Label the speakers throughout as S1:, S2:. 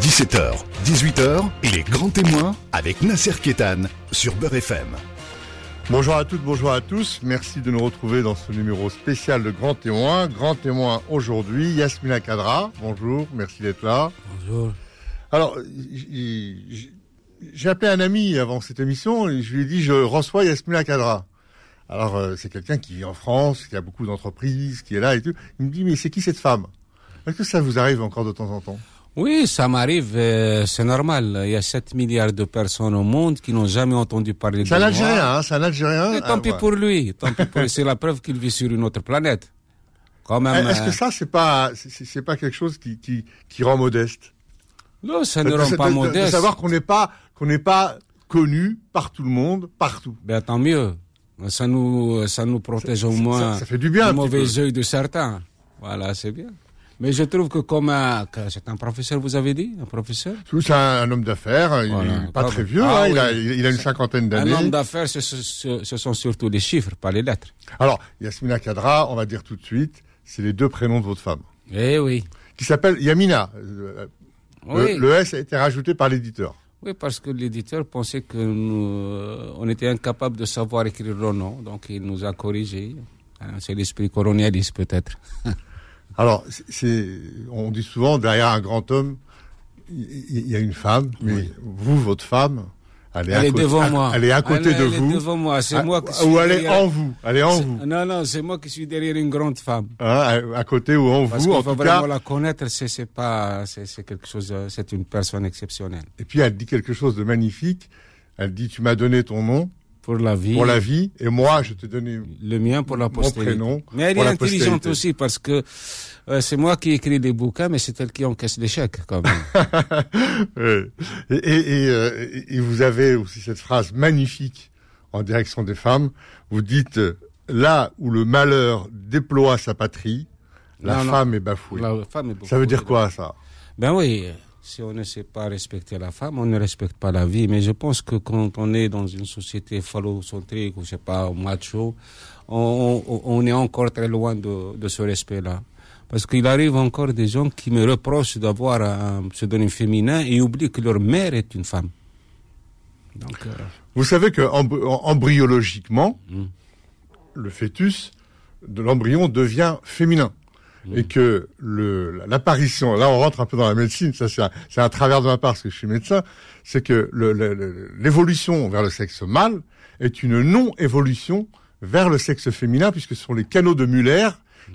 S1: 17h, 18h, les grands témoins avec Nasser Kétan sur Beurre FM.
S2: Bonjour à toutes, bonjour à tous. Merci de nous retrouver dans ce numéro spécial de Grand Témoin. Grand Témoin aujourd'hui, Yasmina Kadra. Bonjour, merci d'être là.
S3: Bonjour.
S2: Alors, j'ai appelé un ami avant cette émission et je lui ai dit je reçois Yasmina Kadra. Alors, euh, c'est quelqu'un qui vit en France, qui a beaucoup d'entreprises, qui est là et tout. Il me dit mais c'est qui cette femme? Est-ce que ça vous arrive encore de temps en temps?
S3: Oui, ça m'arrive, euh, c'est normal. Il y a 7 milliards de personnes au monde qui n'ont jamais entendu parler de
S2: C'est un
S3: moi.
S2: Algérien, hein, c'est un Algérien.
S3: Et tant
S2: Ah,
S3: pis
S2: ouais.
S3: pour lui. Tant pis pour lui. C'est la preuve qu'il vit sur une autre planète. Quand même.
S2: Est-ce
S3: euh,
S2: que ça, c'est pas, c'est pas quelque chose qui, qui, qui rend modeste?
S3: Non, ça ne rend pas
S2: de- de
S3: modeste.
S2: savoir qu'on n'est pas, qu'on n'est pas connu par tout le monde, partout.
S3: Ben, tant mieux. Ça nous, ça nous protège au moins
S2: ça- ça fait du bien
S3: du mauvais œil de certains. Voilà, c'est bien. Mais je trouve que comme un, c'est un professeur, vous avez dit, un professeur
S2: C'est un, un homme d'affaires,
S3: Voilà.
S2: pas très vieux,
S3: Ah
S2: hein, il, a, il une cinquantaine
S3: Un
S2: d'années.
S3: homme d'affaires, ce, ce- ce sont surtout les chiffres, pas les lettres.
S2: Alors, Yasmina Kadra, on va dire tout de suite, c'est les deux prénoms de votre femme,
S3: Eh oui.
S2: qui s'appelle Yamina. Euh,
S3: Oui.
S2: Le, le S a été rajouté par l'éditeur.
S3: Oui, parce que l'éditeur pensait que nous, euh, on était incapable de savoir écrire le nom, donc il nous a corrigé. Hein, C'est l'esprit colonialiste peut-être.
S2: Alors, c'est- on dit souvent derrière un grand homme, il y, a une femme, mais vous, votre femme, elle est, à
S3: Elle est
S2: côté,
S3: devant
S2: à-
S3: moi.
S2: Elle est à côté
S3: Elle-
S2: de
S3: elle est
S2: vous.
S3: devant moi. C'est
S2: Ah,
S3: moi qui
S2: ou elle est
S3: derrière-
S2: en vous. Elle est en vous.
S3: Non, non, c'est moi qui suis derrière une grande femme.
S2: Hein, à, côté ou en
S3: Parce
S2: vous,
S3: qu'il
S2: en
S3: faut vraiment
S2: cas.
S3: la connaître, c'est pas, c'est c'est quelque chose, euh, c'est une personne exceptionnelle.
S2: Et puis elle dit quelque chose de magnifique. Elle dit, tu m'as donné ton nom
S3: Pour la vie,
S2: pour la vie, et moi, je t'ai donné
S3: le mien pour la
S2: mon
S3: postérité.
S2: prénom
S3: Mais elle est intelligente aussi parce que euh, c'est moi qui écris des bouquins, mais c'est elle qui encaisse les chèques quand même.
S2: Ouais. et, et, et, euh, et- vous avez aussi cette phrase magnifique en direction des femmes. Vous dites, euh, là où le malheur déploie sa patrie, la
S3: Non, non.
S2: femme est bafouée.
S3: La femme est beaucoup
S2: Ça veut dire quoi, ça?
S3: Ben oui, si on ne sait pas respecter la femme, on ne respecte pas la vie. Mais je pense que quand on est dans une société phallocentrique ou je sais pas, macho, on, on, on est encore très loin de, de ce respect-là. Parce qu'il arrive encore des gens qui me reprochent d'avoir un pseudonyme féminin et oublient que leur mère est une femme. Donc, euh,
S2: Vous savez que embry- en- embryologiquement,
S3: Mm.
S2: le fœtus de l'embryon devient féminin.
S3: Mm.
S2: Et que le, l'apparition, là on rentre un peu dans la médecine, ça c'est un, c'est un travers de ma part parce que je suis médecin, c'est que le- le- le- l'évolution vers le sexe mâle est une non-évolution vers le sexe féminin puisque ce sont les canaux de Muller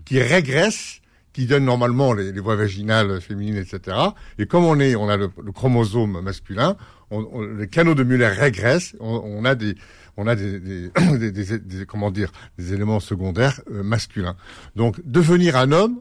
S2: qui régressent, qui donnent normalement les, les voies vaginales féminines, etc. Et comme on est, on a le, le chromosome masculin, on, on- les canaux de Muller régressent, on, on a des, on a des, des, des- des- des- comment dire, des éléments secondaires euh, masculins. Donc devenir un homme,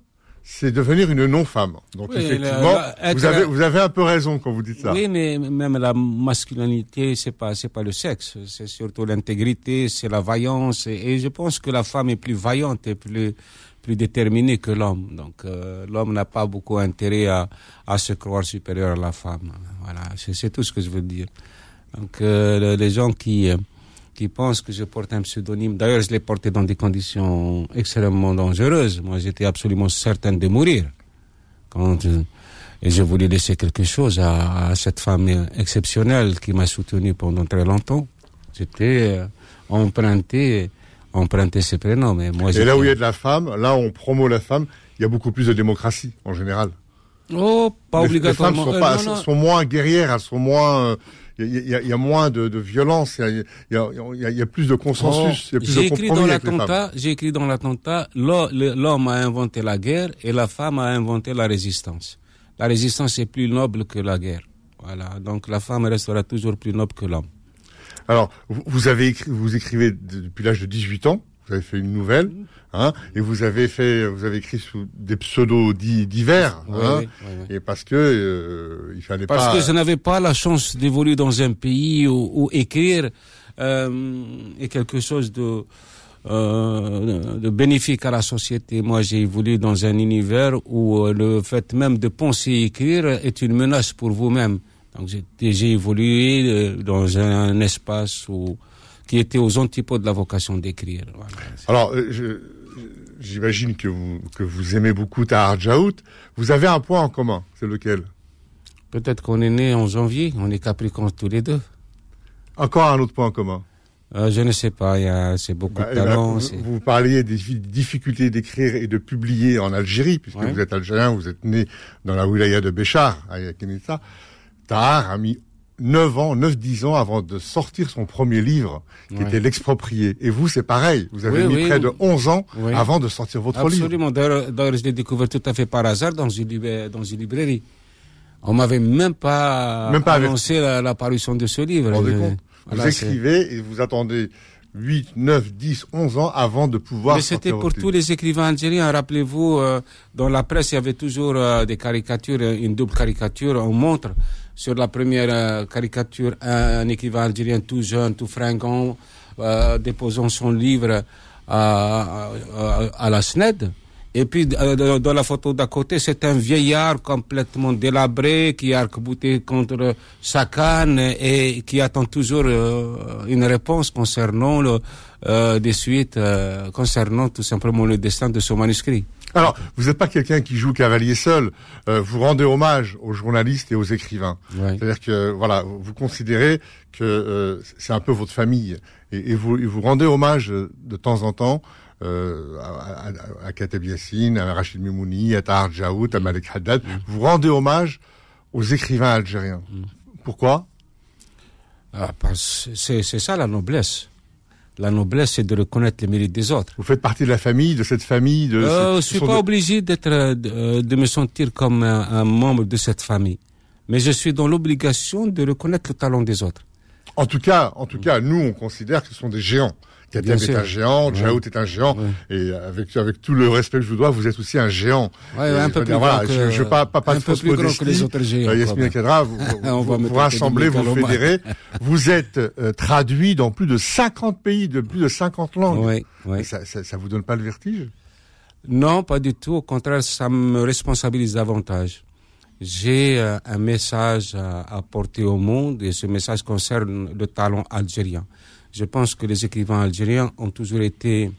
S2: c'est devenir une non-femme. Donc
S3: Oui,
S2: effectivement,
S3: la- la-
S2: vous avez, vous avez un peu raison quand vous dites ça.
S3: Oui, mais même la masculinité, c'est pas, c'est pas le sexe, c'est surtout l'intégrité, c'est la vaillance, et, et je pense que la femme est plus vaillante et plus, plus déterminée que l'homme. Donc, euh, l'homme n'a pas beaucoup intérêt à, à se croire supérieur à la femme. Voilà, c'est, tout ce que je veux dire. Donc, euh, le- les gens qui, qui pensent que je porte un pseudonyme, d'ailleurs, je l'ai porté dans des conditions extrêmement dangereuses. Moi, j'étais absolument certain de mourir. Quand, et je voulais laisser quelque chose à, à cette femme exceptionnelle qui m'a soutenu pendant très longtemps. J'étais euh, emprunté, emprunté ses prénoms. Mais moi,
S2: Et là où il y a de la femme, là où on promeut la femme, il y a beaucoup plus de démocratie en général.
S3: Oh, pas
S2: Les- les, femmes
S3: obligatoirement.
S2: sont,
S3: Euh,
S2: pas,
S3: non, non.
S2: sont moins guerrières, elles sont moins. euh, Il y, a- y y moins de, de violence, il y a, y, plus de consensus, il y a plus
S3: J'ai
S2: de
S3: écrit
S2: compromis
S3: dans l'attentat, j'ai écrit dans l'attentat, l'homme a inventé la guerre et la femme a inventé la résistance. La résistance est plus noble que la guerre. Voilà. Donc la femme restera toujours plus noble que l'homme.
S2: Alors, vous, avez écrit, vous écrivez de- depuis l'âge de 18 ans. Vous avez fait une nouvelle, hein, et vous avez fait, vous avez écrit sous des pseudos dits divers,
S3: Oui,
S2: hein,
S3: oui, oui, oui.
S2: et parce que euh, il fallait
S3: Parce
S2: pas.
S3: que je n'avais pas la chance d'évoluer dans un pays où, où écrire euh, est quelque chose de, euh, de bénéfique à la société. Moi, j'ai évolué dans un univers où euh, le fait même de penser et écrire est une menace pour vous-même. Donc, j'ai- évolué euh, dans un espace où, qui était aux antipodes de la vocation d'écrire. Voilà.
S2: Alors, euh, j'imagine que vous que vous aimez beaucoup Tahar Jaout. Vous avez un point en commun, c'est lequel?
S3: Peut-être qu'on est né en janvier, on est Capricorne tous les deux.
S2: Encore un autre point en commun?
S3: Euh, je ne sais pas, c'est beaucoup
S2: Bah,
S3: de
S2: eh ben,
S3: talent.
S2: vous, parliez des fi- difficultés d'écrire et de publier en Algérie, puisque
S3: Ouais.
S2: vous êtes algérien, vous êtes né dans la wilaya de Béchar, à Kenessa. Tahar a mis 9 ans, 9-10 ans avant de sortir son premier livre, qui
S3: Ouais.
S2: était L'exproprié. Et vous, c'est pareil. Vous avez
S3: Oui,
S2: mis
S3: oui,
S2: près de 11 ans
S3: Oui.
S2: avant de sortir votre livre.
S3: Absolument. D'ailleurs, je l'ai découvert tout à fait par hasard dans une, libra- dans une librairie. On m'avait même pas,
S2: Même pas
S3: annoncé la, la parution de ce livre.
S2: Vous
S3: voilà,
S2: écrivez et vous attendez 8, 9, 10, 11 ans avant de pouvoir
S3: Mais c'était pour tous les écrivains algériens. Rappelez-vous, euh, dans la presse, il y avait toujours euh, des caricatures, euh, une double caricature. On montre sur la première euh, caricature un, écrivain algérien tout jeune, tout fringant, euh, déposant son livre à, à, à la SNED. Et puis, euh, dans- la photo d'à côté, c'est un vieillard complètement délabré qui a arc-bouté contre sa canne et qui attend toujours euh, une réponse concernant le, euh, des suites, euh, concernant tout simplement le destin de son manuscrit.
S2: Alors, vous n'êtes pas quelqu'un qui joue cavalier seul. Euh, vous rendez hommage aux journalistes et aux écrivains.
S3: Ouais.
S2: C'est-à-dire que voilà, vous considérez que euh, c'est un peu votre famille et, et vous, et vous rendez hommage de temps en temps euh, à, à, à Kateb Yassine, à Rachid Mimouni, à Tahar Djaout, à Malek Haddad. Vous rendez hommage aux écrivains algériens. Pourquoi?
S3: Ah, c'est ça la noblesse. La noblesse, c'est de reconnaître les mérites des autres.
S2: Vous faites partie de la famille, de cette famille de.
S3: Euh, je
S2: ce
S3: suis pas
S2: de-
S3: obligé d'être, de, euh, de me sentir comme un, un membre de cette famille, mais je suis dans l'obligation de reconnaître le talent des autres.
S2: En tout cas, en tout cas, nous, on considère que ce sont des géants.
S3: Bien
S2: est un géant,
S3: Ouais.
S2: Djaout est un géant,
S3: Ouais.
S2: et avec avec tout le respect que je vous dois, vous êtes aussi un géant.
S3: Ouais, un peu plus
S2: voilà,
S3: grand que-
S2: je, je veux pas, pas, pas
S3: un
S2: de
S3: peu plus grand que les autres géants,
S2: Euh. Kadra, vous, vous, vous, rassemblez, vous fédérez. vous êtes euh, traduit dans plus de 50 pays, de plus de 50 langues.
S3: Oui.
S2: Et Ça, ça, ça vous donne pas le vertige?
S3: Non, pas du tout. Au contraire, ça me responsabilise davantage. J'ai euh, un message à apporter au monde et ce message concerne le talent algérien. Je pense que les écrivains algériens ont toujours été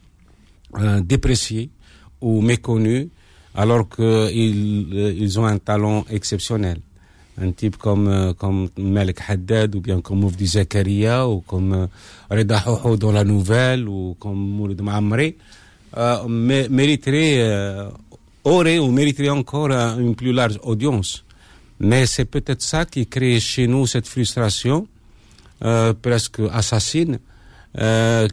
S3: euh, dépréciés ou méconnus alors qu'ils euh, ont un talent exceptionnel. Un type comme, euh, comme Malik Haddad ou bien comme Moufdi Zakaria ou comme euh, Reda Hoho dans la nouvelle ou comme Mouloud Maamri euh, mé- mériterait, aurait ou mériterait encore une plus large audience. Mais c'est peut-être ça qui crée chez nous cette frustration euh, presque assassine euh,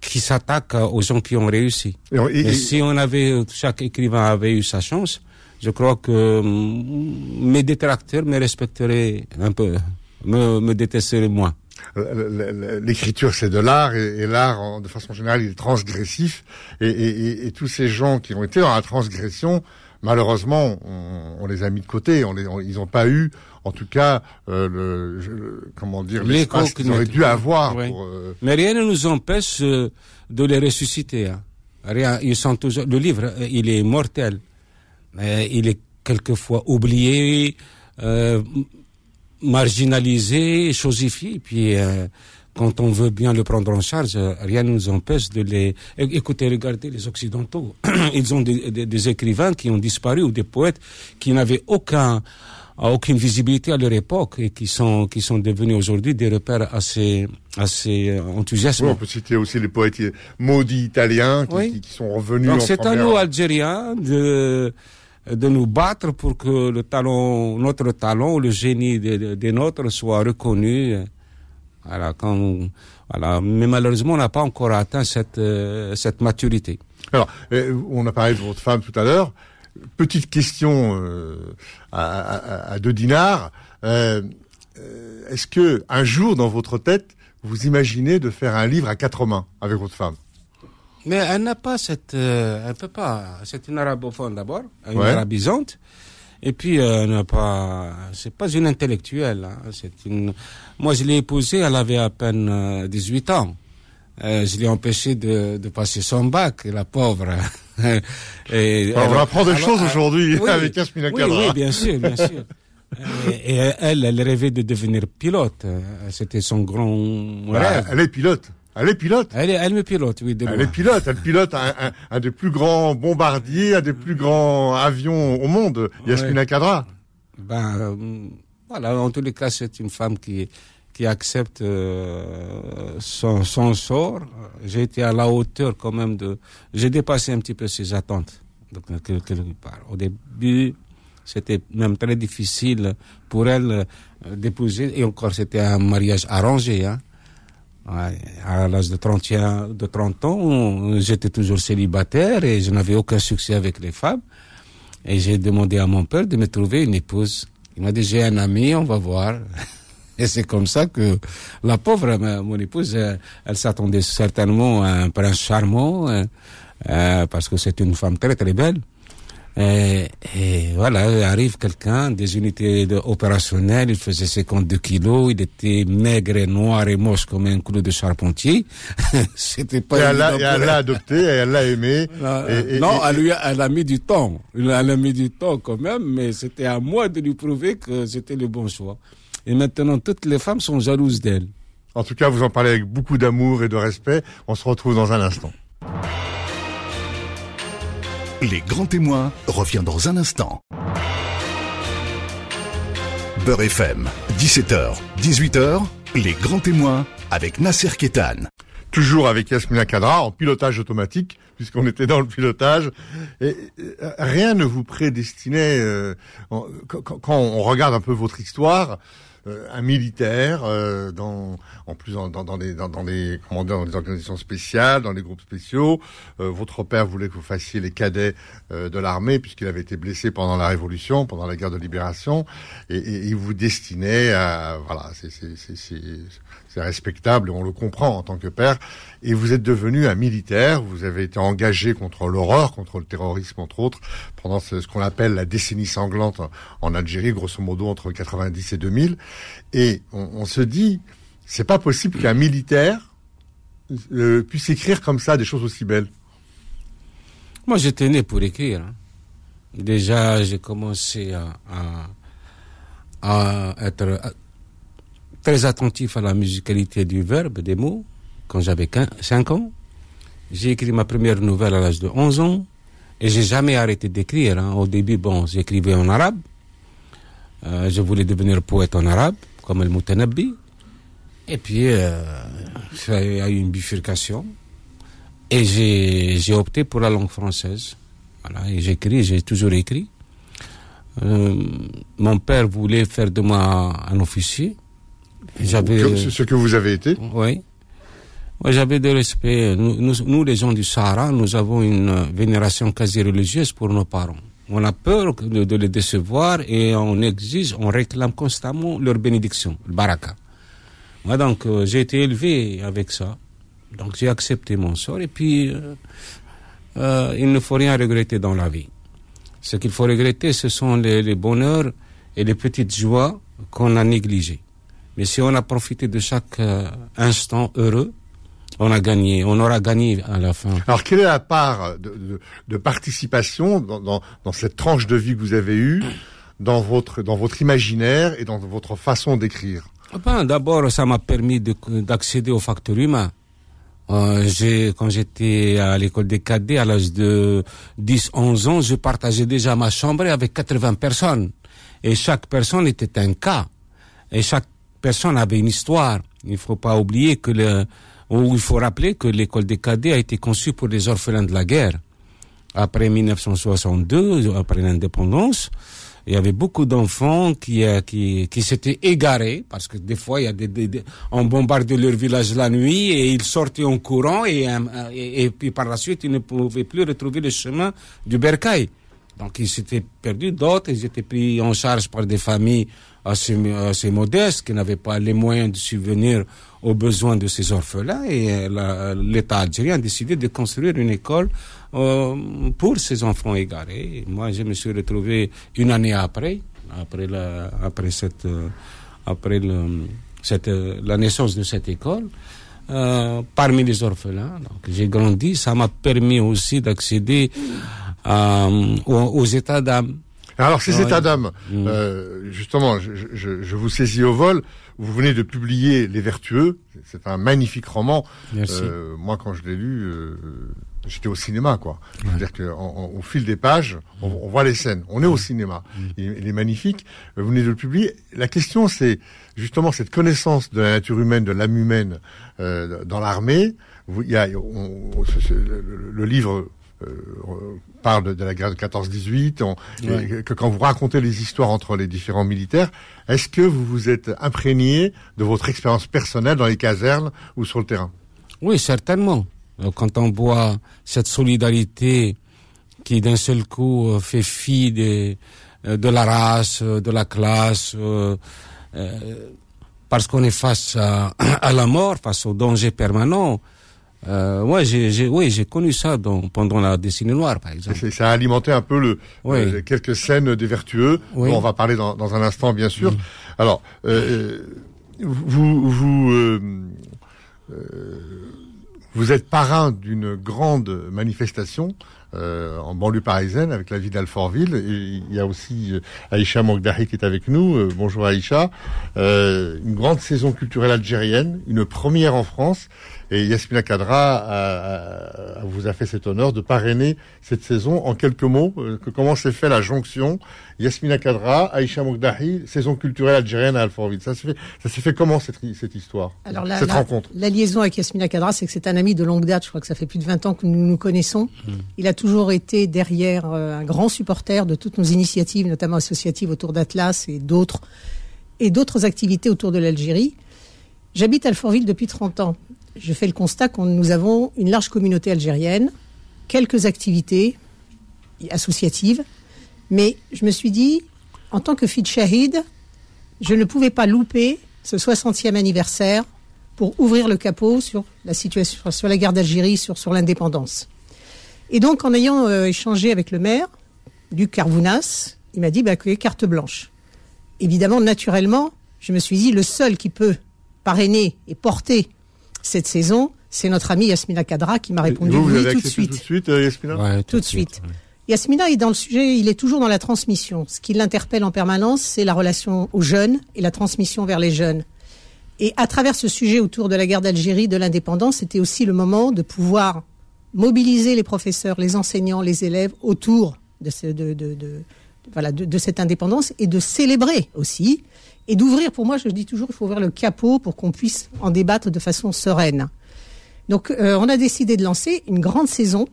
S3: qui s'attaque aux gens qui ont réussi.
S2: Et
S3: si on avait, chaque écrivain avait eu sa chance, je crois que mes détracteurs me respecteraient un peu, me, me détesteraient moins.
S2: L'écriture, c'est de l'art, et, et l'art, de façon générale, il est transgressif. Et tous ces gens qui ont été dans la transgression, malheureusement, on, on les a mis de côté. On les, on- ils n'ont pas eu, en tout cas, euh, le, comment dire, l'espace qu'ils auraient dû avoir. Pour, euh,
S3: Mais rien ne nous empêche euh, de les ressusciter. hein. Rien, ils sont toujours. Le livre, euh, il est mortel, mais il est quelquefois oublié, marginalisé, chosifié. Puis quand on veut bien le prendre en charge, euh, rien ne nous empêche de les. Écoutez, regardez les Occidentaux. Ils ont des, des- des écrivains qui ont disparu ou des poètes qui n'avaient aucun aucune visibilité à leur époque et qui sont qui sont devenus aujourd'hui des repères assez assez euh,
S2: oui, on
S3: enthousiasmants.
S2: peut citer aussi les poètes maudits italiens qui,
S3: Oui.
S2: qui, qui sont revenus
S3: Donc c'est à nous Algériens de de nous battre pour que le talent notre talent le génie des de, des nôtres soit reconnu. Voilà, quand voilà, mais malheureusement on n'a pas encore atteint cette euh, cette maturité.
S2: Alors, euh, on a parlé de votre femme tout à l'heure. Petite question euh, à, à, à deux dinars. Euh, Est-ce que un jour dans votre tête, vous imaginez de faire un livre à quatre mains avec votre femme?
S3: Mais elle n'a pas cette, elle peut pas. C'est une arabophone d'abord, une
S2: Ouais.
S3: arabisante. Et puis, euh, n'a pas, c'est pas une intellectuelle. hein. C'est une. Moi, je l'ai épousée, elle avait à peine euh, 18 ans. Euh, je l'ai empêchée de, de passer son bac, la pauvre. et,
S2: Alors, on
S3: elle-
S2: apprend des
S3: alors,
S2: choses
S3: euh,
S2: aujourd'hui
S3: oui,
S2: avec Yasmina
S3: oui, oui, bien sûr, bien sûr. Et, et elle, elle rêvait de devenir pilote. Euh, C'était son grand
S2: Bah,
S3: rêve.
S2: elle est pilote. Elle est pilote.
S3: Elle, est- elle me pilote, oui, de
S2: Elle est pilote. Elle pilote un, un, un des plus grands bombardiers, un des plus grands avions au monde, Yasmina Kadra.
S3: Ben, euh, voilà, en tous les cas, c'est une femme qui, qui accepte euh, son, son sort. J'ai été à la hauteur quand même de... J'ai dépassé un petit peu ses attentes. Donc, quelque part. Au début, c'était même très difficile pour elle euh, d'épouser. Et encore, c'était un mariage arrangé. Hein. À l'âge de 31, de 30 ans, j'étais toujours célibataire et je n'avais aucun succès avec les femmes. Et j'ai demandé à mon père de me trouver une épouse. Il m'a dit, j'ai un ami, on va voir. Et c'est comme ça que la pauvre, mon épouse, elle, s'attendait certainement à un prince charmant, euh, euh, parce que c'est une femme très très belle. Et, et, voilà, arrive quelqu'un des unités de, opérationnelles, il faisait 52 kilos, il était maigre et noir et moche comme un clou de charpentier.
S2: C'était pas et elle l'a adopté, et elle l'a aimé.
S3: Et, non elle, lui a, elle a mis du temps. Elle a mis du temps quand même, mais c'était à moi de lui prouver que c'était le bon choix. Et maintenant, toutes les femmes sont jalouses d'elle.
S2: En tout cas, vous en parlez avec beaucoup d'amour et de respect. On se retrouve dans un instant.
S1: Les grands témoins revient dans un instant. Beurre FM, 17h, 18h, les grands témoins avec Nasser Kétan.
S2: Toujours avec Yasmina Kadra en pilotage automatique, puisqu'on était dans le pilotage. Euh, rien ne vous prédestinait, euh, quand on regarde un peu votre histoire, un militaire euh, dans en plus dans, dans, les dans, dans les dans les organisations spéciales, dans les groupes spéciaux. Euh, votre père voulait que vous fassiez les cadets de l'armée puisqu'il avait été blessé pendant la Révolution, pendant la guerre de libération, et, et il vous destinait à voilà, c'est c'est respectable, on le comprend en tant que père. Et vous êtes devenu un militaire, vous avez été engagé contre l'horreur, contre le terrorisme entre autres, pendant ce, qu'on appelle la décennie sanglante en Algérie, grosso modo entre 90 et 2000. Et on, se dit, c'est pas possible qu'un militaire euh, puisse écrire comme ça des choses aussi belles.
S3: Moi, j'étais né pour écrire. Hein. Déjà, j'ai commencé à, à, à être très attentif à la musicalité du verbe, des mots, quand j'avais 5 ans. J'ai écrit ma première nouvelle à l'âge de 11 ans et j'ai jamais arrêté d'écrire. Hein. Au début, bon, j'écrivais en arabe. Euh, je voulais devenir poète en arabe, comme El Moutanabbi. Et puis, euh, il y a eu une bifurcation. Et j'ai opté pour la langue française. Voilà, et j'écris, j'ai toujours écrit. Euh, mon père voulait faire de moi un officier.
S2: J'avais ce que vous avez été.
S3: Oui. Moi, j'avais de respect. Nous, nous, les gens du Sahara, nous avons une vénération quasi religieuse pour nos parents. On a peur de, les décevoir et on exige, on réclame constamment leur bénédiction, le baraka. Moi, donc, euh, j'ai été élevé avec ça. Donc, j'ai accepté mon sort et puis, euh, euh, il ne faut rien regretter dans la vie. Ce qu'il faut regretter, ce sont les, les bonheurs et les petites joies qu'on a négligées. Mais si on a profité de chaque euh, instant heureux, on a gagné, on aura gagné à la fin.
S2: Alors, quelle est la part de, de, de participation dans, dans, dans, cette tranche de vie que vous avez eue, dans votre, dans votre imaginaire et dans votre façon d'écrire?
S3: Ben, D'abord, ça m'a permis d'accéder au facteur humain. Euh, quand j'étais à l'école des cadets, à l'âge de 10-11 ans, je partageais déjà ma chambre avec 80 personnes. Et chaque personne était un cas. Et chaque personne avait une histoire. Il ne faut pas oublier que il faut rappeler que l'école des cadets a été conçue pour les orphelins de la guerre. Après 1962, après l'indépendance, il y avait beaucoup d'enfants qui, euh, qui, qui s'étaient égarés parce que des fois il y a des, on bombardait leur village la nuit et ils sortaient en courant et, euh, et, et, puis par la suite ils ne pouvaient plus retrouver le chemin du bercail. Donc ils s'étaient perdus, d'autres ils étaient pris en charge par des familles assez, modeste, qui n'avait pas les moyens de subvenir aux besoins de ces orphelins. Et euh, l'État algérien a décidé de construire une école euh, pour ces enfants égarés. moi, je me suis retrouvé une année après, après la, après cette, euh, après le, cette, la naissance de cette école. Euh, parmi les orphelins. Donc j'ai grandi, ça m'a permis aussi d'accéder aux, aux, états d'âme.
S2: Alors ces états d'âme, mm. euh, justement, je, je, je, vous saisis au vol. Vous venez de publier Les Vertueux. C'est un magnifique roman.
S3: Merci.
S2: Euh, moi, quand je l'ai lu, euh, j'étais au cinéma, quoi. C'est-à-dire qu'au fil des pages, on, on, voit les scènes. On est au cinéma. Il, il, est magnifique. Vous venez de le publier. La question, c'est justement cette connaissance de la nature humaine, de l'âme humaine euh, dans l'armée. Il y a on, le, le, livre parle de, la guerre de 14-18, ouais. que quand vous racontez les histoires entre les différents militaires, est-ce que vous vous êtes imprégné de votre expérience personnelle dans les casernes ou sur le terrain?
S3: Oui, certainement. Quand on voit cette solidarité qui d'un seul coup fait fi de, de la race, de la classe, euh, euh, parce qu'on est face à, à, la mort, face au danger permanent. Euh, ouais, j'ai, oui, j'ai connu ça dans, pendant la décennie noire, par exemple.
S2: Ça a alimenté un peu le, oui. euh, quelques scènes des vertueux. Oui. Bon, on va parler dans, dans, un instant, bien sûr. Mmh. Alors, euh, vous, vous, euh, vous êtes parrain d'une grande manifestation euh, en banlieue parisienne avec la ville d'Alfortville. Il y a aussi euh, Aïcha Mogdahi qui est avec nous. Euh, bonjour Aïcha. une grande saison culturelle algérienne, une première en France. Et Yasmina Kadra a, a, vous a fait cet honneur de parrainer cette saison. En quelques mots, que comment s'est fait la jonction Yasmina Kadra, Aïcha Mogdahi, saison culturelle algérienne à Alfortville. Ça s'est fait, ça s'est fait comment cette, cette histoire
S4: Alors la,
S2: cette
S4: la,
S2: rencontre
S4: La liaison avec Yasmina Kadra, c'est que c'est un ami de longue date. Je crois que ça fait plus de 20 ans que nous nous connaissons. Mmh. Il a toujours été derrière euh, un grand supporter de toutes nos initiatives, notamment associatives autour d'Atlas et d'autres et d'autres activités autour de l'Algérie. J'habite Alfortville depuis 30 ans. Je fais le constat que nous avons une large communauté algérienne, quelques activités associatives, mais je me suis dit, en tant que fille shahid, je ne pouvais pas louper ce 60e anniversaire pour ouvrir le capot sur la situation, sur la guerre d'Algérie, sur, sur l'indépendance. Et donc, en ayant euh, échangé avec le maire, Luc Carvounas, il m'a dit, bah, que carte blanche. Évidemment, naturellement, je me suis dit, le seul qui peut parrainer et porter cette saison, c'est notre amie Yasmina Kadra qui m'a répondu
S2: vous, vous
S4: oui
S2: avez
S4: tout de suite.
S2: Tout de suite, euh, Yasmina
S3: ouais,
S4: Tout de suite. Ouais. Yasmina est dans le sujet, il est toujours dans la transmission. Ce qui l'interpelle en permanence, c'est la relation aux jeunes et la transmission vers les jeunes. Et à travers ce sujet autour de la guerre d'Algérie, de l'indépendance, c'était aussi le moment de pouvoir mobiliser les professeurs, les enseignants, les élèves autour de, ce, de, de, de voilà, de, cette indépendance et de célébrer aussi et d'ouvrir, pour moi, je dis toujours, il faut ouvrir le capot pour qu'on puisse en débattre de façon sereine. Donc, euh, on a décidé de lancer une grande saison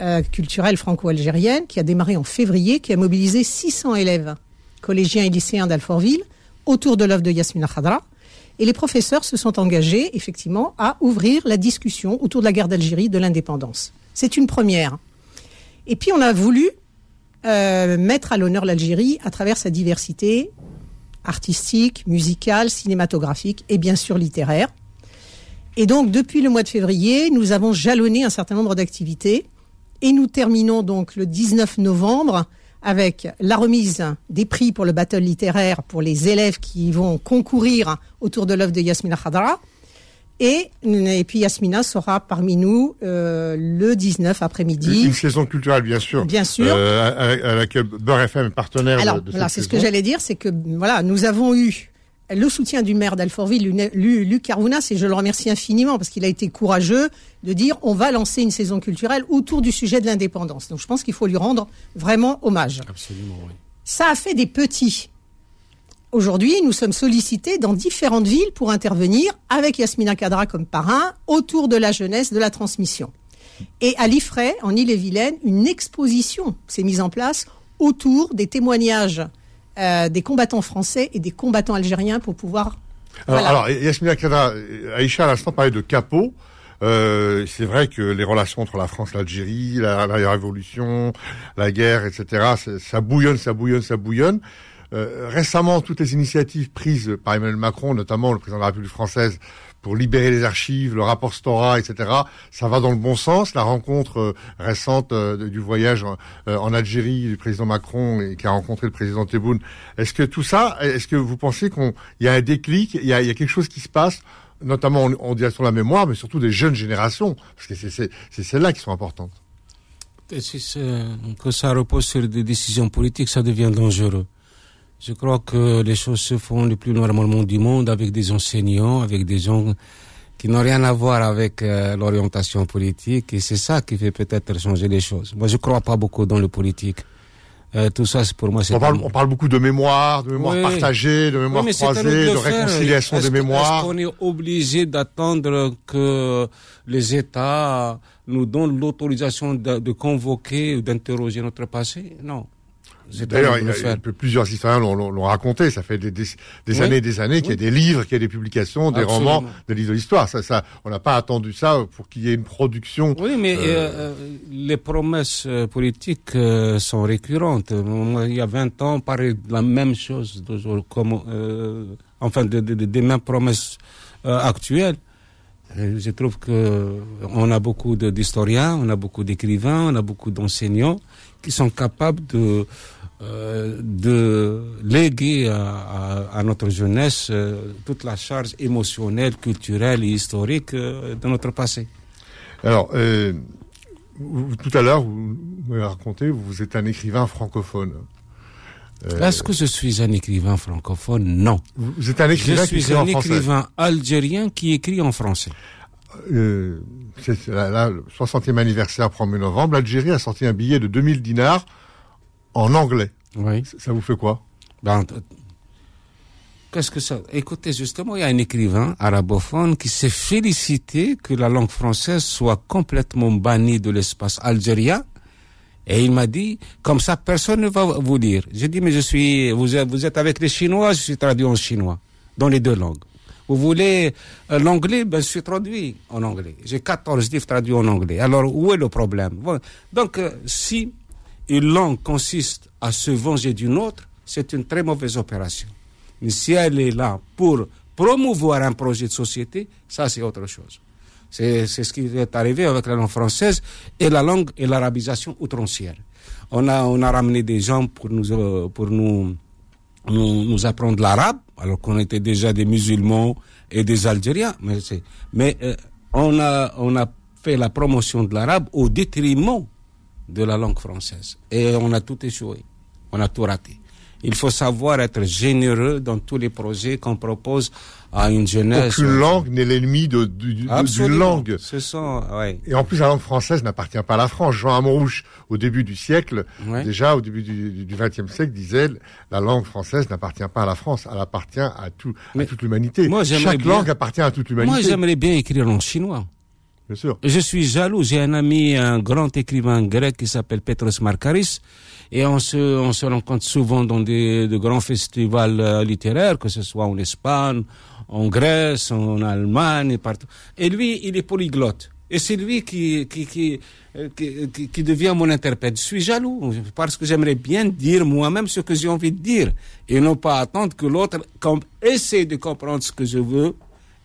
S4: euh, culturelle franco-algérienne qui a démarré en février, qui a mobilisé 600 élèves collégiens et lycéens d'Alfortville autour de l'œuvre de Yasmina Khadra. Et les professeurs se sont engagés, effectivement, à ouvrir la discussion autour de la guerre d'Algérie, de l'indépendance. C'est une première. Et puis, on a voulu euh, mettre à l'honneur l'Algérie à travers sa diversité artistique, musicale, cinématographique et bien sûr littéraire. Et donc, depuis le mois de février, nous avons jalonné un certain nombre d'activités et nous terminons donc le 19 novembre avec la remise des prix pour le battle littéraire pour les élèves qui vont concourir autour de l'œuvre de Yasmina Khadra. Et, et, puis Yasmina sera parmi nous euh, le 19 après-midi.
S2: Une saison culturelle, bien sûr.
S4: Bien sûr.
S2: Euh, à, à, laquelle Beurre FM est partenaire
S4: Alors,
S2: de, de
S4: voilà, c'est ce que j'allais dire, c'est que voilà, nous avons eu le soutien du maire d'Alfortville, Luc Carvounas, et je le remercie infiniment parce qu'il a été courageux de dire on va lancer une saison culturelle autour du sujet de l'indépendance. Donc je pense qu'il faut lui rendre vraiment hommage.
S3: Absolument, oui.
S4: Ça a fait des petits. Aujourd'hui, nous sommes sollicités dans différentes villes pour intervenir avec Yasmina Kadra comme parrain autour de la jeunesse, de la transmission. Et à l'IFRAE, en Ille-et-Vilaine, une exposition s'est mise en place autour des témoignages euh, des combattants français et des combattants algériens pour pouvoir.
S2: Alors, voilà. alors Yasmina Kadra, Aïcha à l'instant parlait de capot. Euh, c'est vrai que les relations entre la France, l'Algérie, la, la, révolution, la guerre, etc., ça bouillonne, ça bouillonne, ça bouillonne. Euh, récemment, toutes les initiatives prises par Emmanuel Macron, notamment le président de la République française, pour libérer les archives, le rapport Stora, etc. Ça va dans le bon sens. La rencontre euh, récente euh, du voyage en Algérie du président Macron et qui a rencontré le président Tebboune. Est-ce que tout ça, est-ce que vous pensez qu'il y a un déclic, il y a, il quelque chose qui se passe notamment en, direction de la mémoire, mais surtout des jeunes générations, parce que c'est celles-là qui sont importantes.
S3: Si ça repose sur des décisions politiques, ça devient dangereux. Je crois que les choses se font le plus normalement du monde avec des enseignants, avec des gens qui n'ont rien à voir avec euh, l'orientation politique, et c'est ça qui fait peut-être changer les choses. Moi, je crois pas beaucoup dans le politique. Euh, tout ça, c'est pour moi, c'est
S2: On parle,
S3: un-
S2: on parle beaucoup de mémoire, de mémoire
S3: Oui.
S2: partagée, de mémoire
S3: Oui,
S2: croisée,
S3: de
S2: réconciliation des mémoires.
S3: Est-ce qu'on est obligé d'attendre que les États nous donnent l'autorisation de, de convoquer ou d'interroger notre passé? Non.
S2: D'ailleurs, il y a- plusieurs historiens l'ont- raconté. Ça fait des, des, des
S3: Oui.
S2: années et des années qu'il y a des livres, qu'il y a des publications, des
S3: Absolument.
S2: romans, des livres de l'histoire. Ça, ça, on n'a pas attendu ça pour qu'il y ait une production.
S3: Oui, mais
S2: Euh,
S3: euh, euh, les promesses politiques euh, sont récurrentes. Il y a 20 ans, on parlait de la même chose, comme, euh, enfin, de- de- de- des mêmes promesses actuelles. Et je trouve que on a beaucoup d'historiens, on a beaucoup d'écrivains, on a beaucoup d'enseignants qui sont capables de euh, de léguer à, à- à notre jeunesse euh, toute la charge émotionnelle, culturelle et historique euh, de notre passé.
S2: Alors, vous- tout à l'heure, vous m'avez raconté, vous êtes un écrivain francophone.
S3: Est-ce que je suis un écrivain francophone? Non.
S2: vous êtes un
S3: Je
S2: écrivain qui
S3: suis
S2: écrit
S3: un
S2: français.
S3: écrivain algérien qui écrit en français.
S2: C'est là, là, le 60e anniversaire, 1er novembre, l'Algérie a sorti un billet de 2000 dinars en anglais.
S3: Oui.
S2: Ça vous fait quoi?
S3: Ben, Qu'est-ce que ça? Écoutez, justement, il y a un écrivain arabophone qui s'est félicité que la langue française soit complètement bannie de l'espace algérien. Et il m'a dit, comme ça, personne ne va vous lire. J'ai dit, mais je suis, vous êtes, vous êtes avec les Chinois, je suis traduit en chinois, dans les deux langues. Vous voulez euh, l'anglais, ben, je suis traduit en anglais. J'ai 14 livres traduits en anglais. Alors, où est le problème? Bon, Donc, euh, si une langue consiste à se venger d'une autre, c'est une très mauvaise opération. Mais si elle est là pour promouvoir un projet de société, ça c'est autre chose. C'est ce qui est arrivé avec la langue française et la langue et l'arabisation outrancière. On a, ramené des gens pour nous, euh, nous, apprendre l'arabe, alors qu'on était déjà des musulmans et des Algériens. Mais, euh, on a fait la promotion de l'arabe au détriment de la langue française. Et on a tout échoué. On a tout raté. Il faut savoir être généreux dans tous les projets qu'on propose à une jeunesse.
S2: Aucune langue n'est l'ennemi de,
S3: Absolument.
S2: langue.
S3: Ce sont, ouais.
S2: Et en plus, la langue française n'appartient pas à la France. Jean Amorouche, au début du siècle,
S3: Ouais.
S2: déjà au début du XXe siècle, disait la langue française n'appartient pas à la France, elle appartient à, tout, à toute l'humanité.
S3: moi,
S2: Chaque
S3: bien-
S2: langue appartient à toute
S3: Moi,
S2: l'humanité.
S3: j'aimerais bien écrire en chinois. Je suis jaloux. J'ai un ami, un grand écrivain grec qui s'appelle Petros Markaris. Et on se, on se rencontre souvent dans des, de grands festivals euh, littéraires, que ce soit en Espagne, en Grèce, en Allemagne, et partout. Et lui, il est polyglotte. Et c'est lui qui, qui, euh, qui, qui- qui devient mon interprète. Je suis jaloux parce que j'aimerais bien dire moi-même ce que j'ai envie de dire et non pas attendre que l'autre essaie de comprendre ce que je veux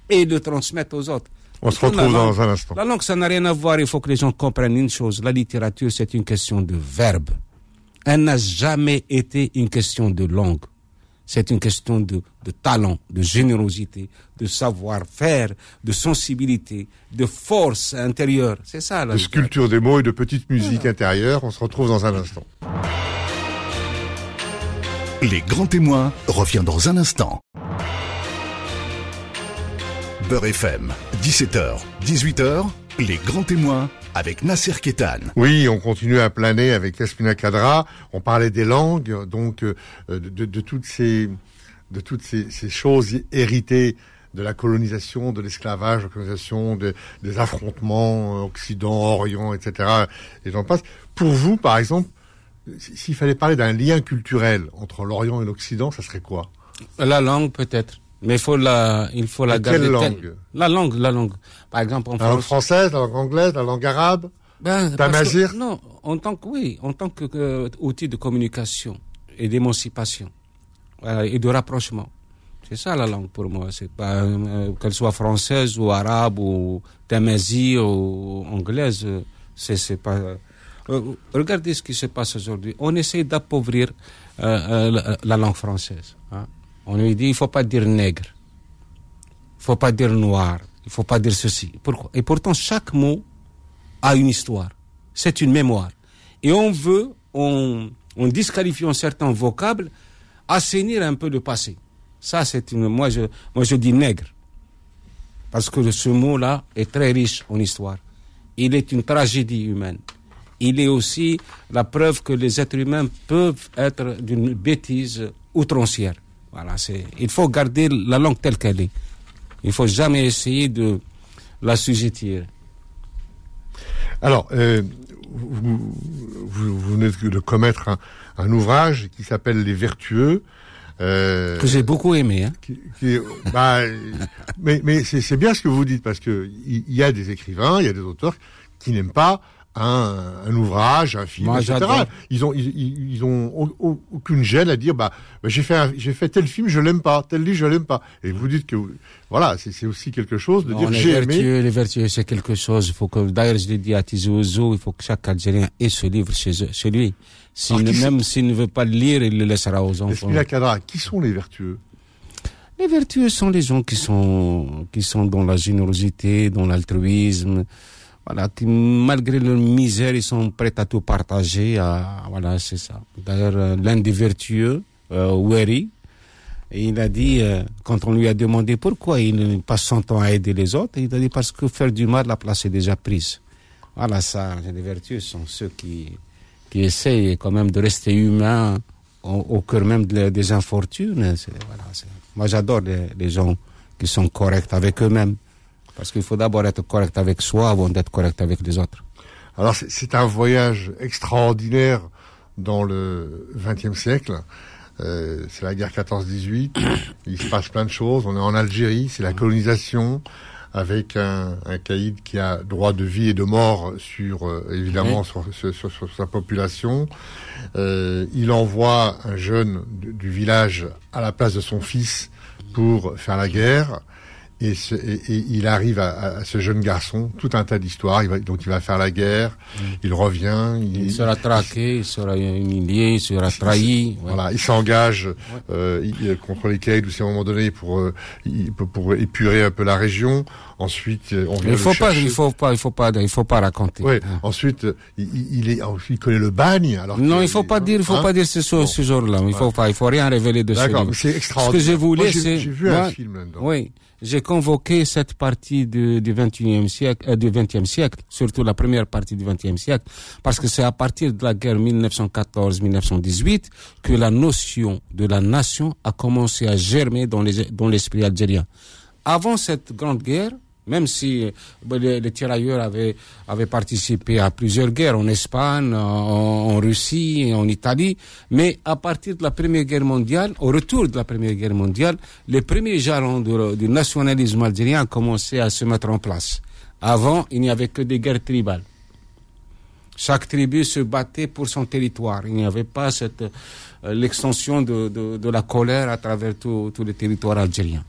S3: et de transmettre aux autres.
S2: On se retrouve
S3: langue-
S2: dans un instant.
S3: La langue, ça n'a rien à voir. Il faut que les gens comprennent une chose. La littérature, c'est une question de verbe. Elle n'a jamais été une question de langue. C'est une question de, de talent, de générosité, de savoir-faire, de sensibilité, de force intérieure. C'est ça la
S2: De sculpture des mots et de petite musique intérieure. On se retrouve dans un instant.
S1: Les grands témoins revient dans un instant. Beurre FM, 17h, 18h, les grands témoins avec Nasser Kétan.
S2: Oui, on continue à planer avec Yasmina Kadra. On parlait des langues, donc euh, de, de- de toutes ces de toutes ces, ces choses héritées de la colonisation, de l'esclavage, de la colonisation, de- des affrontements euh, Occident, Orient, etc. Et j'en passe. Pour vous, par exemple, s'il fallait parler d'un lien culturel entre l'Orient et l'Occident, ça serait quoi?
S3: La langue, peut-être. Mais il faut la, il faut la
S2: Et quelle
S3: garder. telle-
S2: langue?
S3: La langue, la langue. Par exemple, en
S2: La langue française, la langue anglaise, la langue arabe?
S3: Ben,
S2: Ta
S3: parce que-
S2: mazir
S3: Non, en tant que, oui, en tant que, outil de communication et d'émancipation euh, et de rapprochement. C'est ça la langue pour moi. C'est pas euh, qu'elle soit française ou arabe ou tamazie ou anglaise. C'est c'est pas. euh, regardez ce qui se passe aujourd'hui. On essaie d'appauvrir la, la langue française. hein. On lui dit il faut pas dire nègre, il faut pas dire noir, il faut pas dire ceci. Pourquoi? Et pourtant chaque mot a une histoire. C'est une mémoire. Et on veut, en, en disqualifiant certains vocables, assainir un peu le passé. Ça, c'est une. Moi, je, moi, je dis nègre. Parce que ce mot-là est très riche en histoire. Il est une tragédie humaine. Il est aussi la preuve que les êtres humains peuvent être d'une bêtise outrancière. Voilà, c'est, il faut garder la langue telle qu'elle est. Il faut jamais essayer de la sujettir.
S2: Alors, euh, vous, vous, vous, venez de commettre un, un ouvrage qui s'appelle Les Vertueux.
S3: Euh, que j'ai beaucoup aimé. Hein.
S2: Qui, qui, bah, mais mais c'est bien ce que vous dites parce que il y, y, a des écrivains, il y a des auteurs qui n'aiment pas un, un, ouvrage, un film,
S3: Moi,
S2: etc. Ils ont ils, ils ont aucune gêne à dire bah, bah j'ai fait j'ai fait tel film, je l'aime pas, tel livre, je l'aime pas. Et vous dites que voilà, c'est aussi quelque chose de
S3: non,
S2: dire j'ai aimé.
S3: Les vertueux, c'est quelque chose. Il faut que d'ailleurs je l'ai dit à Tizozo, il faut que chaque Algérien ait ce livre chez, chez lui. Ne, même s'il ne veut pas le lire, il le laissera aux enfants.
S2: Kadra, qui sont les vertueux?
S3: Les vertueux sont les gens qui sont qui sont dans la générosité, dans l'altruisme malgré leur misère, ils sont prêts à tout partager. Voilà, c'est ça. D'ailleurs, l'un des vertueux, euh, Weri, il a dit, euh, quand on lui a demandé pourquoi il passe son temps à aider les autres, il a dit parce que faire du mal, la place est déjà prise. Voilà, ça, les vertueux sont ceux qui, qui essayent quand même de rester humains au, cœur même de, des infortunes. Voilà, moi, j'adore les, les gens qui sont corrects avec eux-mêmes. Parce qu'il faut d'abord être correct avec soi avant d'être correct avec les autres.
S2: Alors c'est un voyage extraordinaire dans le XXe siècle. Euh, c'est la guerre 14-18. Il se passe plein de choses. On est en Algérie, c'est la colonisation avec un, un caïd qui a droit de vie et de mort sur euh, évidemment sur, sur, sur, sur, sa population. Euh, il envoie un jeune du, du, village à la place de son fils pour faire la guerre. Et, ce, et, et, il arrive à, à, ce jeune garçon tout un tas d'histoires. Donc il va faire la guerre, mmh. il revient.
S3: Il, il sera traqué, il, il, sera humilié, il sera trahi.
S2: Ouais. Voilà, il s'engage ouais. euh, contre les caïds aussi à un moment donné pour, euh, pour, pour épurer un peu la région. Ensuite, on vient
S3: il faut
S2: le
S3: pas,
S2: chercher.
S3: il faut pas, il faut pas, il faut pas raconter.
S2: Oui. Ensuite, il, est, il connaît le bagne. Alors
S3: non, il faut pas dire, il faut
S2: hein
S3: pas dire ce, ce, ce jour-là. Il faut pas, il faut rien révéler de ce
S2: D'accord, c'est extraordinaire.
S3: Ce que je voulais, c'est.
S2: J'ai vu un film là-dedans.
S3: Oui j'ai convoqué cette partie du, du 21e siècle, euh, du 20e siècle, surtout la première partie du 20e siècle, parce que c'est à partir de la guerre 1914-1918 que la notion de la nation a commencé à germer dans l'esprit algérien. Avant cette grande guerre, même si les, les, tirailleurs avaient, participé à plusieurs guerres en Espagne, en, en, Russie, en Italie, mais à partir de la Première Guerre mondiale, au retour de la Première Guerre mondiale, les premiers jalons du, nationalisme algérien ont commencé à se mettre en place. Avant, il n'y avait que des guerres tribales. Chaque tribu se battait pour son territoire. Il n'y avait pas cette euh, l'extension de, la colère à travers tous le territoire algérien.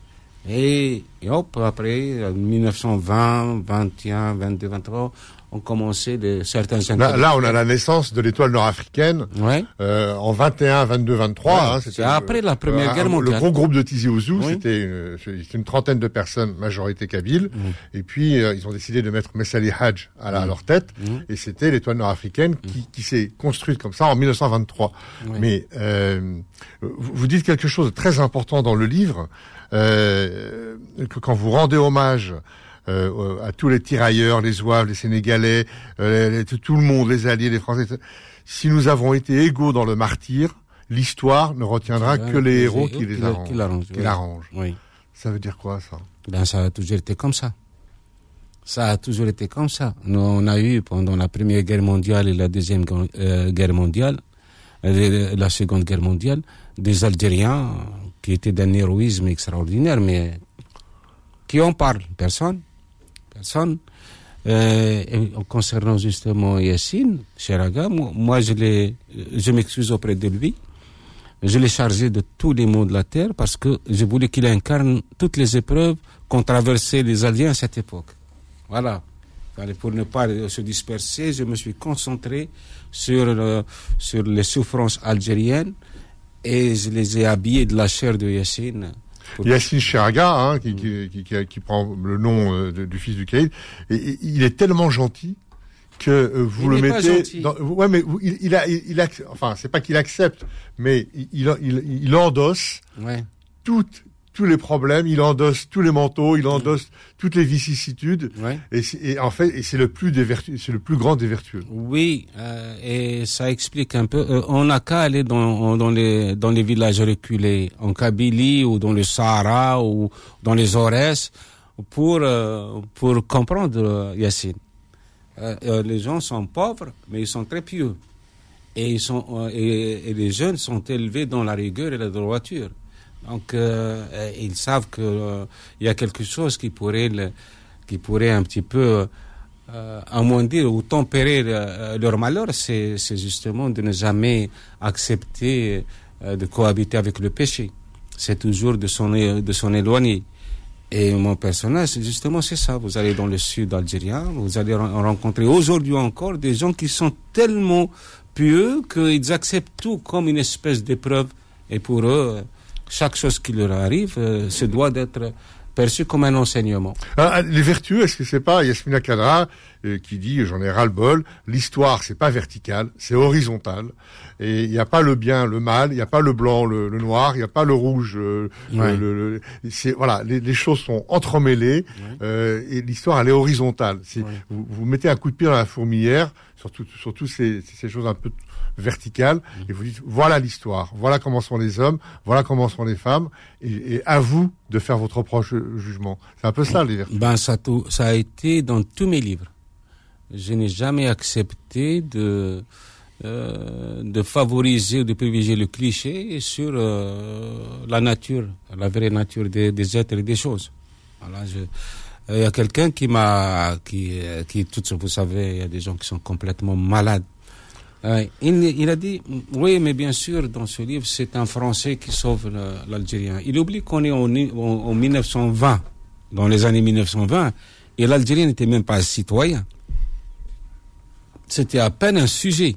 S3: Et, et, hop, après, 1920, 21, 22, 23, ont commencé de, certains...
S2: Là, là, on a la naissance de l'étoile nord-africaine
S3: ouais.
S2: euh, en 21, 22, 23.
S3: Ouais,
S2: hein,
S3: c'est après la Première
S2: euh,
S3: Guerre mondiale.
S2: Le gros groupe de Tizi Ouzou, oui. c'était une, une, trentaine de personnes, majorité kabyle.
S3: Mm.
S2: Et puis, euh, ils ont décidé de mettre Messali Hadj à, la, à, leur tête.
S3: Mm.
S2: Et c'était l'étoile nord-africaine qui, qui s'est construite comme ça en 1923. Mais euh, vous dites quelque chose de très important dans le livre. Euh, que quand vous rendez hommage euh, à tous les tirailleurs, les Zouaves, les Sénégalais, euh, les, tout le monde, les Alliés, les Français, si nous avons été égaux dans le martyr, l'histoire ne retiendra que les héros qui les arrangent.
S3: Qui l'arrangent. Oui.
S2: Ça veut dire quoi ça?
S3: Ben ça a toujours été comme ça. Ça a toujours été comme ça. Nous, on a eu pendant la Première Guerre mondiale et la Deuxième Guerre mondiale, la Seconde Guerre mondiale, des Algériens qui étaient d'un héroïsme extraordinaire, mais qui en parle Personne. Personne. Euh, concernant justement Yassine, Cheraga, moi, moi je m'excuse auprès de lui. Je l'ai chargé de tous les maux de la terre parce que je voulais qu'il incarne toutes les épreuves qu'ont traversé les Alliés à cette époque. Voilà. Pour ne pas se disperser, je me suis concentré sur, euh, sur les souffrances algériennes et je les ai habillés de la chair de Yassine.
S2: Pour... Yassine Cheraga, hein, qui, qui, qui, qui, prend le nom euh, de, du fils du Caïd, et, et, il est tellement gentil que euh, vous
S3: il
S2: le
S3: mettez.
S2: Dans, ouais, mais il, il a, il, il enfin, c'est pas qu'il accepte, mais il, il, il endosse
S3: ouais.
S2: toutes tous les problèmes, il endosse tous les manteaux, il endosse toutes les vicissitudes.
S3: Ouais.
S2: Et, en fait, c'est le plus des c'est le plus grand des vertueux.
S3: Oui, euh, et ça explique un peu. euh, on n'a qu'à aller dans, dans, les, dans les villages reculés, en Kabylie ou dans le Sahara ou dans les Aurès, pour, euh, pour comprendre Yacine. Les gens sont pauvres, mais ils sont très pieux. Et, ils sont, et, et les jeunes sont élevés dans la rigueur et la droiture. Donc, euh, euh, ils savent qu'il il y a quelque chose qui pourrait, le- qui pourrait un petit peu euh, amoindrir ou tempérer euh, leur malheur, c'est justement de ne jamais accepter euh, de cohabiter avec le péché. C'est toujours de s'en de s'en éloigner. Et mon personnage, justement, c'est ça. Vous allez dans le sud algérien, vous allez ren- rencontrer aujourd'hui encore des gens qui sont tellement pieux qu'ils acceptent tout comme une espèce d'épreuve. Et pour eux, euh, chaque chose qui leur arrive euh, se doit d'être perçu comme un enseignement.
S2: Ah, les vertueux, est-ce que c'est pas Yasmina Kadra euh, qui dit, j'en ai ras le bol, l'histoire c'est pas vertical, c'est horizontal, et il n'y a pas le bien, le mal, il n'y a pas le blanc, le, le noir, il n'y a pas le rouge, euh,
S3: Ouais.
S2: le, le- c'est voilà, les, les choses sont entremêlées euh, et l'histoire elle est horizontale.
S3: Ouais.
S2: vous, vous mettez un coup de pied dans la fourmilière, surtout surtout ces, ces choses un peu verticales, et vous dites voilà l'histoire, voilà comment sont les hommes, voilà comment sont les femmes, et, à vous de faire votre propre jugement. C'est un peu ça les vertus.
S3: Ben, ça, tout- ça a été dans tous mes livres. Je n'ai jamais accepté de, euh, de favoriser ou de privilégier le cliché sur euh, la nature, la vraie nature des, êtres et des choses. Voilà, euh, il y a quelqu'un qui m'a, qui, qui, tout, vous savez, il y a des gens qui sont complètement malades. Euh, il, il a dit, oui, mais bien sûr, dans ce livre, c'est un Français qui sauve l'Algérien. Il oublie qu'on est en, en, en 1920, dans les années 1920, et l'Algérien n'était même pas un citoyen. C'était à peine un sujet.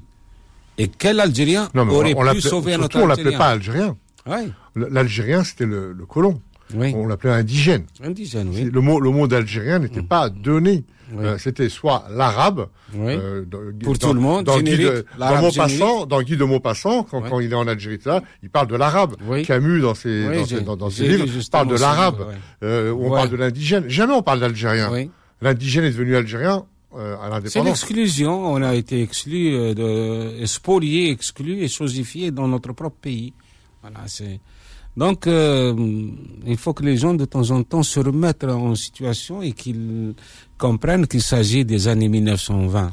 S3: Et quel Algérien
S2: Non, mais
S3: aurait
S2: on, on
S3: pu sauver un autre
S2: surtout, on l'appelait
S3: Algérien
S2: pas algérien. L'Algérien, c'était le, le colon.
S3: Oui.
S2: On l'appelait indigène.
S3: Indigène,
S2: C'est-
S3: oui.
S2: Le mot, le mot d'algérien n'était pas donné.
S3: Oui.
S2: Euh, c'était soit l'arabe,
S3: Oui.
S2: euh,
S3: Pour
S2: dans-
S3: tout le monde,
S2: dans Guy de, dans Maupassant, dans Guy de Maupassant, quand,
S3: Oui.
S2: quand il est en Algérie, ça, il parle de l'arabe. Camus, dans ses, dans, ses, dans, dans ses
S3: j'ai
S2: livres, parle de l'arabe.
S3: ouais.
S2: Euh, on
S3: Ouais.
S2: parle de l'indigène. Jamais on parle d'algérien. L'indigène est devenu algérien à
S3: C'est
S2: l'indépendance.
S3: l'exclusion. On a été exclu, de, spolié, exclu et chosifié dans notre propre pays. Voilà, c'est. Donc, euh, il faut que les gens de temps en temps se remettent en situation et qu'ils comprennent qu'il s'agit des années 1920.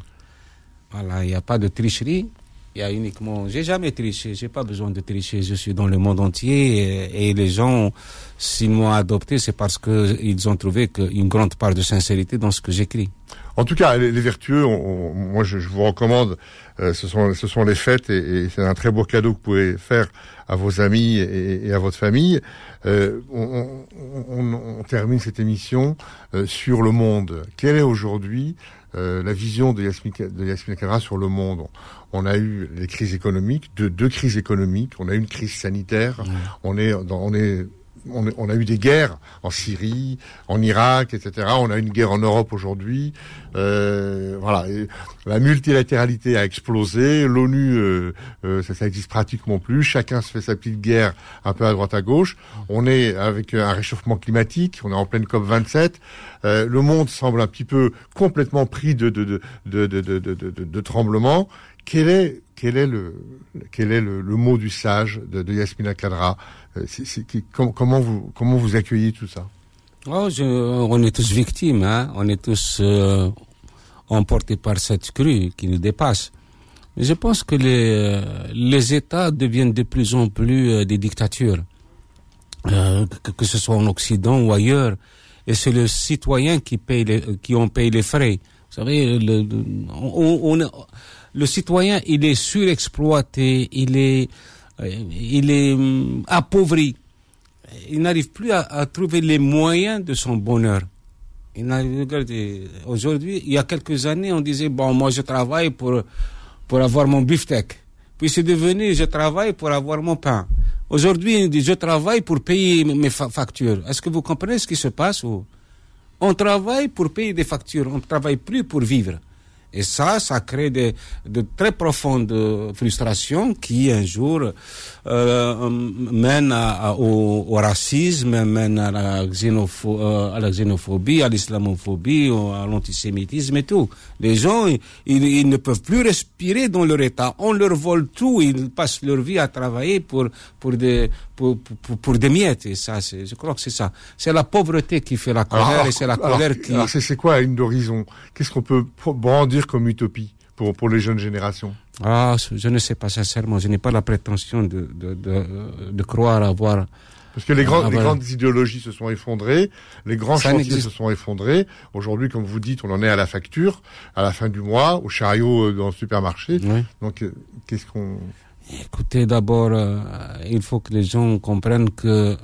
S3: Voilà, il n'y a pas de tricherie. Il y a uniquement. J'ai jamais triché. J'ai pas besoin de tricher. Je suis dans le monde entier et, les gens, s'ils m'ont adopté, c'est parce que ils ont trouvé une grande part de sincérité dans ce que j'écris.
S2: En tout cas, les, vertueux, moi je, vous recommande, euh, ce, sont, ce sont les fêtes et, c'est un très beau cadeau que vous pouvez faire à vos amis et, à votre famille. Euh, on, termine cette émission euh, sur le monde. Quelle est aujourd'hui euh, la vision de Yasmine, de Kadra sur le monde. On a eu les crises économiques, deux, deux crises économiques, on a eu une crise sanitaire, on est dans, on est on, on a eu des guerres en Syrie, en Irak, etc. On a une guerre en Europe aujourd'hui. Euh, voilà, la multilatéralité a explosé. L'ONU, euh, euh, ça, ça pratiquement plus. Chacun se fait sa petite guerre un peu à droite à gauche. On est avec un réchauffement climatique. On est en pleine COP 27. Euh, le monde semble un petit peu complètement pris de de de de de, de, de, tremblements. Est quel est le quel est le, mot du sage de, Yasmina Kadra Euh, comment vous comment vous accueillez tout ça?
S3: Oh, on est tous victimes, hein. on est tous euh, emportés par cette crue qui nous dépasse. Mais je pense que les, euh, les États deviennent de plus en plus des dictatures, que, ce soit en Occident ou ailleurs. Et c'est le citoyen qui paye les, qui en paye les frais. Vous savez, le- on, on- le citoyen, il est surexploité, il est, euh, il est hum, appauvri il n'arrive plus à, trouver les moyens de son bonheur. Il aujourd'hui, il y a quelques années, on disait, bon, moi je travaille pour, pour avoir mon beefsteak. Puis c'est devenu, je travaille pour avoir mon pain. Aujourd'hui, on dit, je travaille pour payer mes fa- factures. Est-ce que vous comprenez ce qui se passe On travaille pour payer des factures, on ne travaille plus pour vivre. Et ça, ça crée de très profondes frustrations qui un jour euh, mènent à, au, au, racisme, mènent à la, xénopho euh, à la xénophobie, à l'islamophobie, à l'antisémitisme et tout. Les gens, ils, ils, ne peuvent plus respirer dans leur état. On leur vole tout, ils passent leur vie à travailler pour, pour des, pour, pour, pour, des miettes. Et ça, je crois que c'est ça. C'est la pauvreté qui fait la colère
S2: alors,
S3: et c'est la colère qui...
S2: Alors c'est quoi une d'horizon Qu'est-ce qu'on peut brandir comme utopie? Pour, pour les jeunes générations
S3: Ah, je ne sais pas sincèrement. Je n'ai pas la prétention de, de, de, de croire avoir...
S2: Parce que les, grands, les
S3: avoir-
S2: grandes idéologies se sont effondrées, les grands
S3: Ça
S2: chantiers se sont effondrés. Aujourd'hui, comme vous dites, on en est à la facture, à la fin du mois, au chariot euh, dans le supermarché.
S3: Oui.
S2: Donc, euh, qu'est-ce qu'on...
S3: Écoutez, d'abord, euh, il faut que les gens comprennent que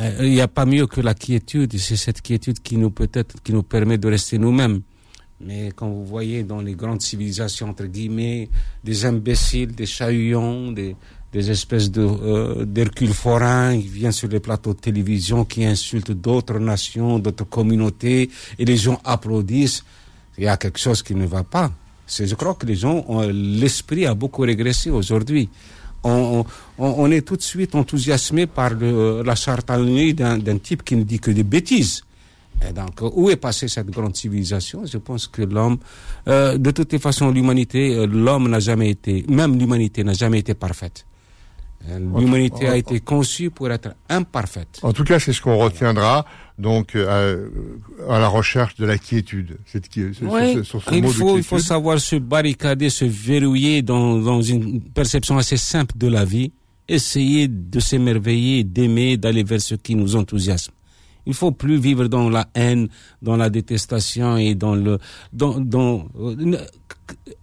S3: euh, il n'y a pas mieux que la quiétude. C'est cette quiétude qui nous peut-être qui nous permet de rester nous-mêmes. Mais quand vous voyez dans les grandes civilisations entre guillemets des imbéciles, des chahutants, des des espèces de euh, d'Hercule forains qui viennent sur les plateaux de télévision, qui insultent d'autres nations, d'autres communautés, et les gens applaudissent. Il y a quelque chose qui ne va pas. Je crois que les gens, l'esprit a beaucoup régressé aujourd'hui. On, on, on est tout de suite enthousiasmé par le, la charlatanerie d'un, d'un type qui ne dit que des bêtises. Et donc, euh, où est passée cette grande civilisation? Je pense que l'homme, euh, de toutes les façons, l'humanité, euh, l'homme n'a jamais été, même l'humanité n'a jamais été parfaite. Euh, L'humanité a été conçue pour être imparfaite.
S2: En tout cas, c'est ce qu'on retiendra, donc, euh, à, à la recherche de la quiétude. Cette, ce-
S3: Oui,
S2: ce- sur ce
S3: il
S2: mot
S3: faut, il faut savoir se barricader, se verrouiller dans, dans une perception assez simple de la vie, essayer de s'émerveiller, d'aimer, d'aller vers ce qui nous enthousiasme. Il faut plus vivre dans la haine, dans la détestation et dans le, dans, dans, euh,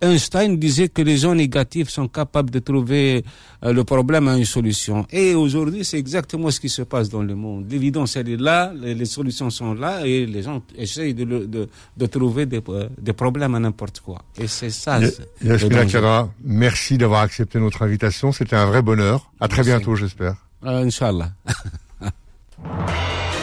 S3: Einstein disait que les gens négatifs sont capables de trouver euh, le problème à une solution. Et aujourd'hui, c'est exactement ce qui se passe dans le monde. L'évidence, elle est là, les, solutions sont là, et les gens essayent de, le- de, de trouver des, euh, des problèmes à n'importe quoi. Et c'est ça.
S2: Ya-
S3: c'est- le
S2: Yasmina
S3: danger.
S2: Kadra, merci d'avoir accepté notre invitation. C'était un vrai bonheur. À très
S3: Merci.
S2: bientôt, j'espère.
S3: Euh, Inch'Allah.